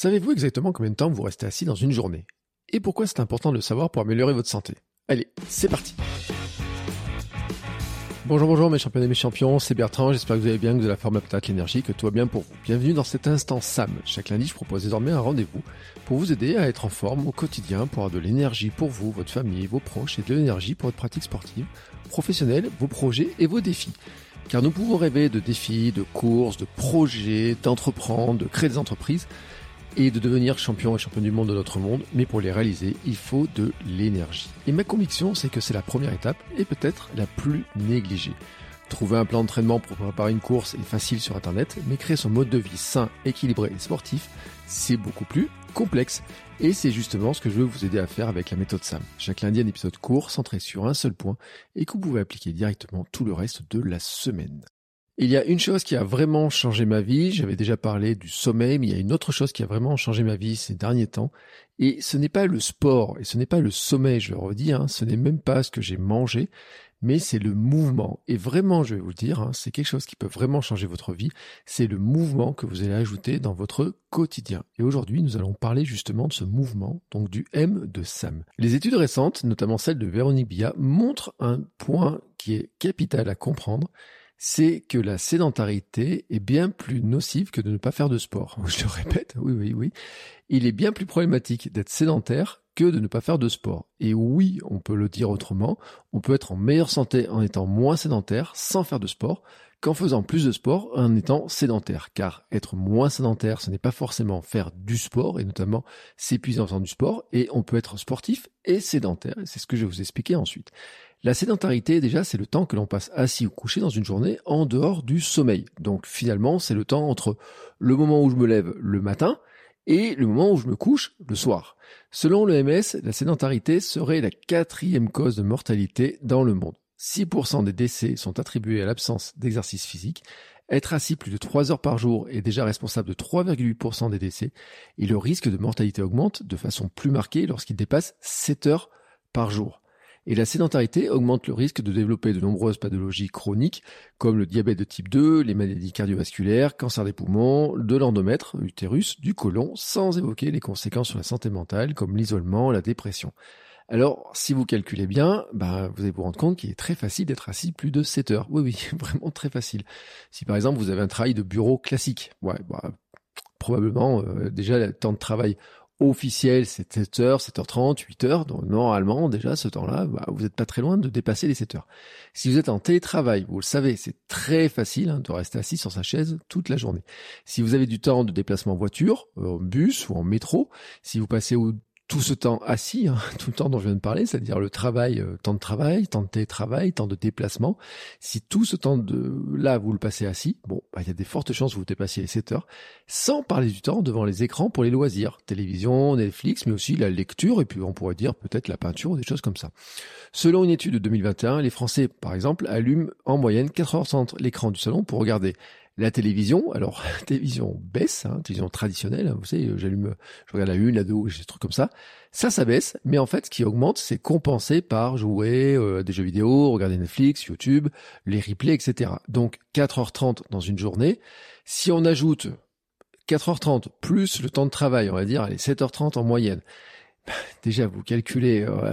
Savez-vous exactement combien de temps vous restez assis dans une journée? Et pourquoi c'est important de le savoir pour améliorer votre santé? Allez, c'est parti Bonjour, bonjour mes champions et mes champions, c'est Bertrand, j'espère que vous allez bien, que vous avez la forme, la patate, l'énergie, que tout va bien pour vous. Bienvenue dans cet instant SAM. Chaque lundi, je propose désormais un rendez-vous pour vous aider à être en forme au quotidien, pour avoir de l'énergie pour vous, votre famille, vos proches et de l'énergie pour votre pratique sportive, professionnelle, vos projets et vos défis. Car nous pouvons rêver de défis, de courses, de projets, d'entreprendre, de créer des entreprises et de devenir champion et champion du monde de notre monde, mais pour les réaliser, il faut de l'énergie. Et ma conviction, c'est que c'est la première étape et peut-être la plus négligée. Trouver un plan d'entraînement pour préparer une course est facile sur Internet, mais créer son mode de vie sain, équilibré et sportif, c'est beaucoup plus complexe. Et c'est justement ce que je veux vous aider à faire avec la méthode SAM. Chaque lundi, un épisode court, centré sur un seul point, et que vous pouvez appliquer directement tout le reste de la semaine. Il y a une chose qui a vraiment changé ma vie, j'avais déjà parlé du sommeil, mais il y a une autre chose qui a vraiment changé ma vie ces derniers temps, et ce n'est pas le sport, et ce n'est pas le sommeil, je le redis, hein, ce n'est même pas ce que j'ai mangé, mais c'est le mouvement. Et vraiment, je vais vous le dire, hein, c'est quelque chose qui peut vraiment changer votre vie, c'est le mouvement que vous allez ajouter dans votre quotidien. Et aujourd'hui, nous allons parler justement de ce mouvement, donc du M de Sam. Les études récentes, notamment celle de Véronique Bia, montrent un point qui est capital à comprendre, c'est que la sédentarité est bien plus nocive que de ne pas faire de sport. Je le répète, oui, oui, oui. Il est bien plus problématique d'être sédentaire que de ne pas faire de sport. Et oui, on peut le dire autrement, on peut être en meilleure santé en étant moins sédentaire sans faire de sport qu'en faisant plus de sport en étant sédentaire. Car être moins sédentaire, ce n'est pas forcément faire du sport, et notamment s'épuiser en faisant du sport, et on peut être sportif et sédentaire, et c'est ce que je vais vous expliquer ensuite. La sédentarité, déjà, c'est le temps que l'on passe assis ou couché dans une journée en dehors du sommeil. Donc finalement, c'est le temps entre le moment où je me lève le matin et le moment où je me couche le soir. Selon l'OMS, la sédentarité serait la quatrième cause de mortalité dans le monde. 6% des décès sont attribués à l'absence d'exercice physique. Être assis plus de 3 heures par jour est déjà responsable de 3,8% des décès et le risque de mortalité augmente de façon plus marquée lorsqu'il dépasse 7 heures par jour. Et la sédentarité augmente le risque de développer de nombreuses pathologies chroniques comme le diabète de type 2, les maladies cardiovasculaires, cancer des poumons, de l'endomètre, l'utérus, du côlon, sans évoquer les conséquences sur la santé mentale comme l'isolement, la dépression. Alors, si vous calculez bien, bah, vous allez vous rendre compte qu'il est très facile d'être assis plus de 7 heures. Oui, oui, vraiment très facile. Si par exemple vous avez un travail de bureau classique, bah, probablement euh, déjà le temps de travail officiel, c'est 7h, 7h30, 8h. Donc normalement, déjà, ce temps-là, bah, vous n'êtes pas très loin de dépasser les 7 heures. Si vous êtes en télétravail, vous le savez, c'est très facile hein, de rester assis sur sa chaise toute la journée. Si vous avez du temps de déplacement en voiture, en bus ou en métro, si vous passez au tout ce temps assis, hein, tout le temps dont je viens de parler, c'est-à-dire le travail, euh, temps de travail, temps de télétravail, temps de déplacement, si tout ce temps de là vous le passez assis, bon, bah, il y a des fortes chances que vous dépassiez les 7 heures, sans parler du temps devant les écrans pour les loisirs, télévision, Netflix, mais aussi la lecture et puis on pourrait dire peut-être la peinture ou des choses comme ça. Selon une étude de 2021, les Français, par exemple, allument en moyenne 4 heures sans l'écran du salon pour regarder la télévision, alors télévision baisse, hein, télévision traditionnelle, hein, vous savez, j'allume, je regarde la une, la deux, des trucs comme ça. Ça, ça baisse, mais en fait, ce qui augmente, c'est compensé par jouer euh, des jeux vidéo, regarder Netflix, YouTube, les replays, etc. Donc 4h30 dans une journée. Si on ajoute 4h30 plus le temps de travail, on va dire, allez, 7h30 en moyenne. Déjà, vous calculez, euh,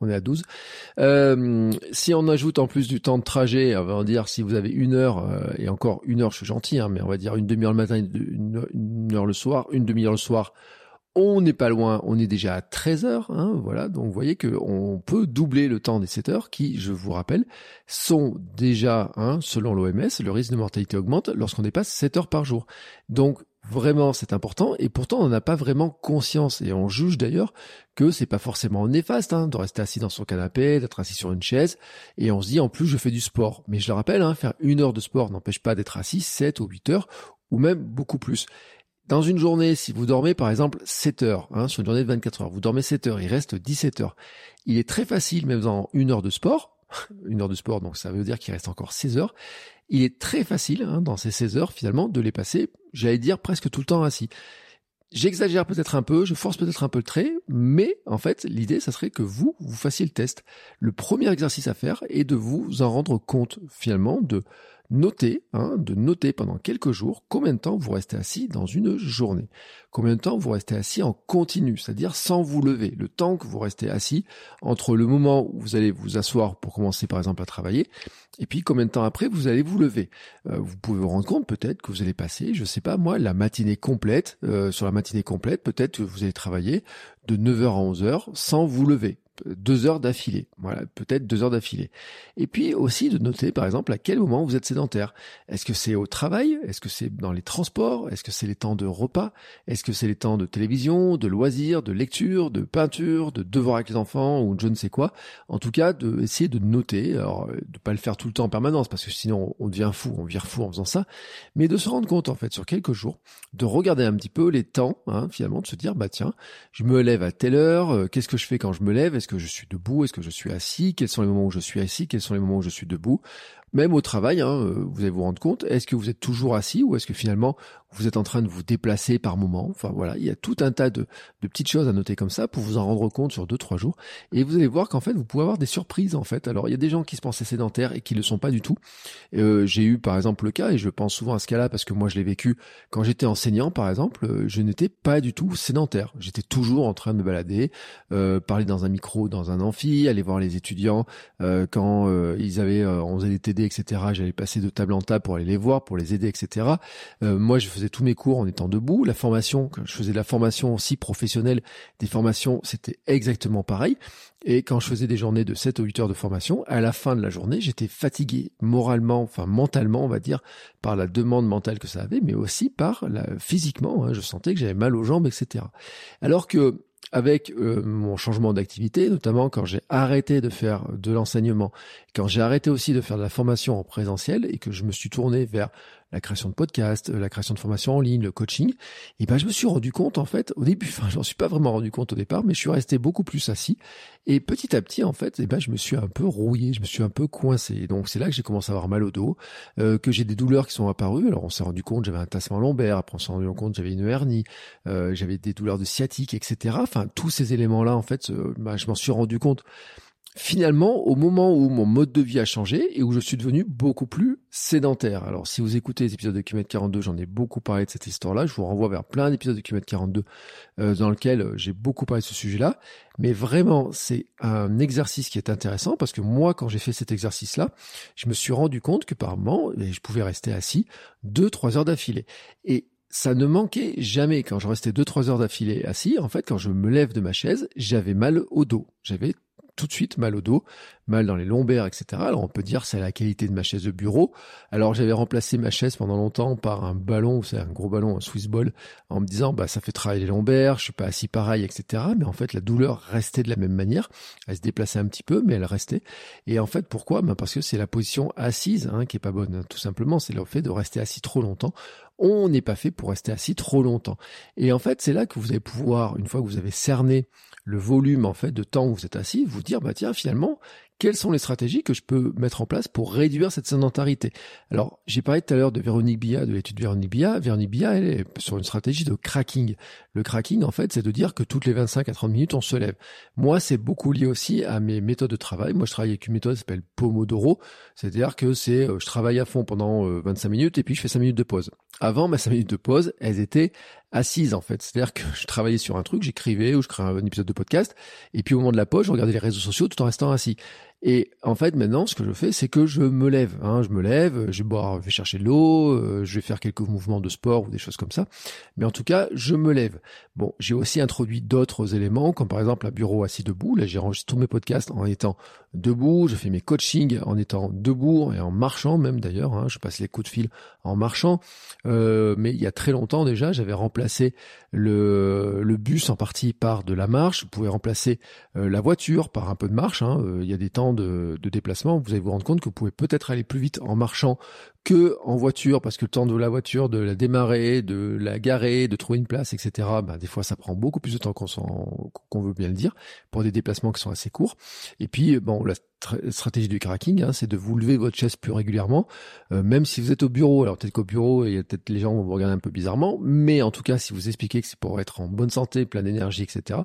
on est à 12. Euh, si on ajoute en plus du temps de trajet, on va dire si vous avez une heure, euh, et encore une heure, je suis gentil, hein, mais on va dire une demi-heure le matin, une, heure le soir, une demi-heure le soir, on n'est pas loin, on est déjà à 13 heures, hein, voilà. Donc vous voyez qu'on peut doubler le temps des 7 heures qui, je vous rappelle, sont déjà, hein, selon l'OMS, le risque de mortalité augmente lorsqu'on dépasse 7 heures par jour. Donc Vraiment, c'est important et pourtant on n'a pas vraiment conscience et on juge d'ailleurs que c'est pas forcément néfaste hein, de rester assis dans son canapé, d'être assis sur une chaise et on se dit en plus je fais du sport. Mais je le rappelle, hein, faire une heure de sport n'empêche pas d'être assis 7 ou 8 heures ou même beaucoup plus. Dans une journée, si vous dormez par exemple 7 heures, hein, sur une journée de 24 heures, vous dormez 7 heures, il reste 17 heures. Il est très facile, même dans une heure de sport, une heure de sport, donc ça veut dire qu'il reste encore 16 heures, il est très facile, hein, dans ces 16 heures, finalement, de les passer, j'allais dire, presque tout le temps assis. J'exagère peut-être un peu, je force peut-être un peu le trait, mais en fait, l'idée, ça serait que vous, vous fassiez le test. Le premier exercice à faire est de vous en rendre compte, finalement, de notez, hein, de noter pendant quelques jours combien de temps vous restez assis dans une journée. Combien de temps vous restez assis en continu, c'est-à-dire sans vous lever. Le temps que vous restez assis entre le moment où vous allez vous asseoir pour commencer par exemple à travailler, et puis combien de temps après vous allez vous lever. Euh, vous pouvez vous rendre compte peut-être que vous allez passer, je sais pas moi, la matinée complète, euh, sur la matinée complète, peut-être que vous allez travailler de 9h à 11h sans vous lever deux heures d'affilée. Voilà, peut-être deux heures d'affilée. Et puis aussi de noter, par exemple, à quel moment vous êtes sédentaire. Est-ce que c'est au travail? Est-ce que c'est dans les transports? Est-ce que c'est les temps de repas? Est-ce que c'est les temps de télévision, de loisirs, de lecture, de peinture, de devoirs avec les enfants ou je ne sais quoi? En tout cas, de essayer de noter, alors euh, de pas le faire tout le temps en permanence parce que sinon on devient fou, on vire fou en faisant ça, mais de se rendre compte en fait sur quelques jours, de regarder un petit peu les temps, hein, finalement, de se dire bah tiens, je me lève à telle heure, euh, qu'est-ce que je fais quand je me lève? Que je suis debout Est-ce que je suis assis Quels sont les moments où je suis assis Quels sont les moments où je suis debout Même au travail, hein, euh, vous allez vous rendre compte, est-ce que vous êtes toujours assis ou est-ce que finalement vous êtes en train de vous déplacer par moment? Enfin voilà, il y a tout un tas de, petites choses à noter comme ça pour vous en rendre compte sur deux trois jours. Et vous allez voir qu'en fait vous pouvez avoir des surprises en fait. Alors il y a des gens qui se pensaient sédentaires et qui ne le sont pas du tout. Euh, j'ai eu par exemple le cas et je pense souvent à ce cas-là parce que moi je l'ai vécu quand j'étais enseignant par exemple. Euh, je n'étais pas du tout sédentaire. J'étais toujours en train de me balader, euh, parler dans un micro, dans un amphi, aller voir les étudiants quand ils avaient, on faisait des Etc. J'allais passer de table en table pour aller les voir, pour les aider etc. moi je faisais tous mes cours en étant debout. La formation, quand je faisais la formation aussi professionnelle, des formations, c'était exactement pareil. Et quand je faisais des journées de 7 ou 8 heures de formation, à la fin de la journée, j'étais fatigué moralement, enfin mentalement, on va dire, par la demande mentale que ça avait, mais aussi par la, physiquement. Hein, je sentais que j'avais mal aux jambes, etc. Alors que avec euh, mon changement d'activité, notamment quand j'ai arrêté de faire de l'enseignement, quand j'ai arrêté aussi de faire de la formation en présentiel et que je me suis tourné vers la création de podcasts, euh, la création de formations en ligne, le coaching, et ben je me suis rendu compte en fait au début, enfin j'en suis pas vraiment rendu compte au départ, mais je suis resté beaucoup plus assis et petit à petit en fait, et ben je me suis un peu rouillé, je me suis un peu coincé. donc c'est là que j'ai commencé à avoir mal au dos, euh, que j'ai des douleurs qui sont apparues. Alors on s'est rendu compte j'avais un tassement lombaire, après on s'est rendu compte j'avais une hernie, euh, j'avais des douleurs de sciatique, etc. Enfin tous ces éléments là en fait, ben, je m'en suis rendu compte finalement au moment où mon mode de vie a changé et où je suis devenu beaucoup plus sédentaire. Alors si vous écoutez les épisodes de Kilomètre 42, j'en ai beaucoup parlé de cette histoire-là, je vous renvoie vers plein d'épisodes de Kilomètre 42 euh, dans lesquels euh, j'ai beaucoup parlé de ce sujet-là, mais vraiment c'est un exercice qui est intéressant parce que moi quand j'ai fait cet exercice-là, je me suis rendu compte que par moment je pouvais rester assis deux trois heures d'affilée et ça ne manquait jamais quand je restais deux trois heures d'affilée assis. En fait, quand je me lève de ma chaise, j'avais mal au dos. J'avais tout de suite mal au dos, mal dans les lombaires, etc. Alors on peut dire c'est la qualité de ma chaise de bureau. Alors j'avais remplacé ma chaise pendant longtemps par un ballon, c'est un gros ballon, un Swiss ball, en me disant bah ça fait travailler les lombaires, je suis pas assis pareil, etc. Mais en fait la douleur restait de la même manière, elle se déplaçait un petit peu, mais elle restait. Et en fait pourquoi? Bah Parce que c'est la position assise hein, qui est pas bonne, hein. tout simplement. C'est le fait de rester assis trop longtemps on n'est pas fait pour rester assis trop longtemps. Et en fait, c'est là que vous allez pouvoir, une fois que vous avez cerné le volume en fait de temps où vous êtes assis, vous dire bah tiens finalement quelles sont les stratégies que je peux mettre en place pour réduire cette sédentarité? Alors, j'ai parlé tout à l'heure de Véronique Bia, de l'étude Véronique Bia. Véronique Bia, elle est sur une stratégie de cracking. Le cracking, en fait, c'est de dire que toutes les 25 à 30 minutes, on se lève. Moi, c'est beaucoup lié aussi à mes méthodes de travail. Moi, je travaille avec une méthode qui s'appelle Pomodoro. C'est-à-dire que c'est, euh, je travaille à fond pendant 25 euh, minutes et puis je fais 5 minutes de pause. Avant, mes 5 minutes de pause, elles étaient assises, en fait. C'est-à-dire que je travaillais sur un truc, j'écrivais ou je créais un épisode de podcast. Et puis, au moment de la pause, je regardais les réseaux sociaux tout en restant assis. Et en fait, maintenant, ce que je fais, c'est que je me lève. Hein, je me lève, je vais boire, je vais chercher de l'eau, euh, je vais faire quelques mouvements de sport ou des choses comme ça. Mais en tout cas, je me lève. Bon, j'ai aussi introduit d'autres éléments, comme par exemple un bureau assis debout. Là, j'enregistre tous mes podcasts en étant debout. Je fais mes coachings en étant debout et en marchant même d'ailleurs. Hein, je passe les coups de fil en marchant. Euh, mais il y a très longtemps déjà, j'avais remplacé le, le bus en partie par de la marche. Vous pouvez remplacer euh, la voiture par un peu de marche. Hein. Il y a des temps de, déplacement, vous allez vous rendre compte que vous pouvez peut-être aller plus vite en marchant que en voiture, parce que le temps de la voiture, de la démarrer, de la garer, de trouver une place, etc. Ben, des fois, ça prend beaucoup plus de temps qu'on veut bien le dire, pour des déplacements qui sont assez courts. Et puis, bon, stratégie du cracking, hein, c'est de vous lever votre chaise plus régulièrement, euh, même si vous êtes au bureau. Alors peut-être qu'au bureau, il y a peut-être les gens vont vous regarder un peu bizarrement, mais en tout cas, si vous expliquez que c'est pour être en bonne santé, plein d'énergie, etc.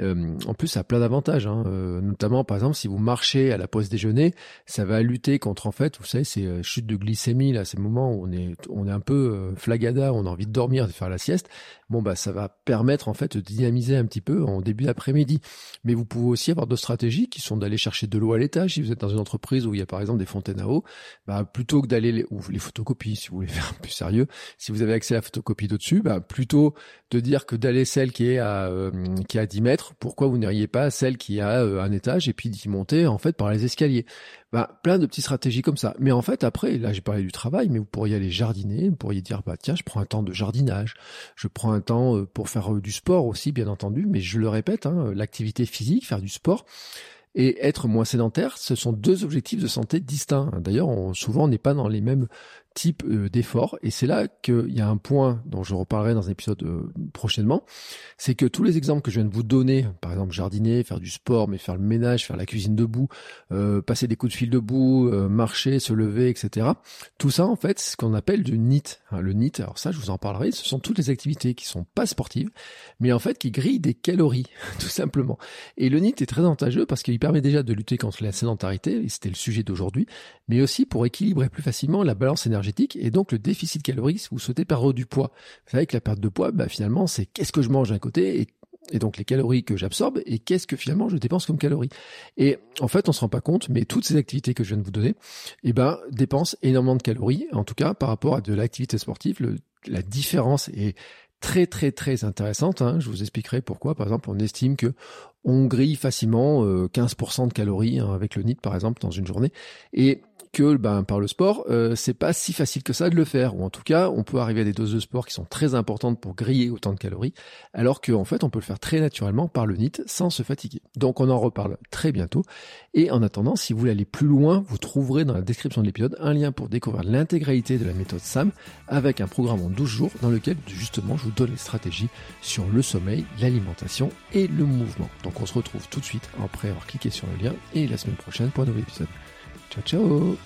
Euh, en plus, ça a plein d'avantages, hein, euh, notamment par exemple si vous marchez à la pause déjeuner, ça va lutter contre en fait, vous savez, ces euh, chutes de glycémie là, ces moments où on est on est un peu euh, flagada, on a envie de dormir, de faire la sieste. Bon bah ça va permettre en fait de dynamiser un petit peu en début d'après-midi. Mais vous pouvez aussi avoir d'autres stratégies qui sont d'aller chercher de l'eau à Si vous êtes dans une entreprise où il y a par exemple des fontaines à eau, bah plutôt que d'aller ou les photocopies, si vous voulez faire peu sérieux, si vous avez accès à la photocopie d'au-dessus, bah plutôt de dire que d'aller celle qui est à euh, qui est à 10 mètres, pourquoi vous n'iriez pas celle qui a un étage et puis d'y monter en fait par les escaliers. Bah, plein de petites stratégies comme ça. Mais en fait, après, là, j'ai parlé du travail, mais vous pourriez aller jardiner, vous pourriez dire, bah, tiens, je prends un temps de jardinage, je prends un temps euh, pour faire euh, du sport aussi, bien entendu, mais je le répète, hein, l'activité physique, faire du sport, et être moins sédentaire, ce sont deux objectifs de santé distincts. D'ailleurs, souvent, on n'est pas dans les mêmes type euh, d'effort. Et c'est là qu'il y a un point dont je reparlerai dans un épisode euh, prochainement. C'est que tous les exemples que je viens de vous donner, par exemple jardiner, faire du sport, mais faire le ménage, faire la cuisine debout, euh, passer des coups de fil debout, marcher, se lever, etc. Tout ça, en fait, c'est ce qu'on appelle du NIT. Hein, le NIT, alors ça, je vous en parlerai, ce sont toutes les activités qui sont pas sportives, mais en fait qui grillent des calories, tout simplement. Et le NIT est très avantageux parce qu'il permet déjà de lutter contre la sédentarité, et c'était le sujet d'aujourd'hui, mais aussi pour équilibrer plus facilement la balance énergétique et donc le déficit calorique si vous souhaitez perdre du poids. Vous savez que la perte de poids, bah, finalement, c'est qu'est-ce que je mange d'un côté et donc les calories que j'absorbe et qu'est-ce que finalement je dépense comme calories. Et en fait, on se rend pas compte, mais toutes ces activités que je viens de vous donner, eh ben, dépensent énormément de calories. En tout cas, par rapport à de l'activité sportive, la différence est très très très intéressante. Hein. Je vous expliquerai pourquoi. Par exemple, on estime que on grille facilement 15% euh, de calories hein, avec le NIT par exemple dans une journée. Et que ben, par le sport, euh, c'est pas si facile que ça de le faire. Ou en tout cas, on peut arriver à des doses de sport qui sont très importantes pour griller autant de calories, alors qu'en fait, on peut le faire très naturellement par le NIT sans se fatiguer. Donc on en reparle très bientôt. Et en attendant, si vous voulez aller plus loin, vous trouverez dans la description de l'épisode un lien pour découvrir l'intégralité de la méthode SAM avec un programme en 12 jours dans lequel justement je vous donne les stratégies sur le sommeil, l'alimentation et le mouvement. Donc on se retrouve tout de suite après avoir cliqué sur le lien et la semaine prochaine pour un nouvel épisode. Chau, chau.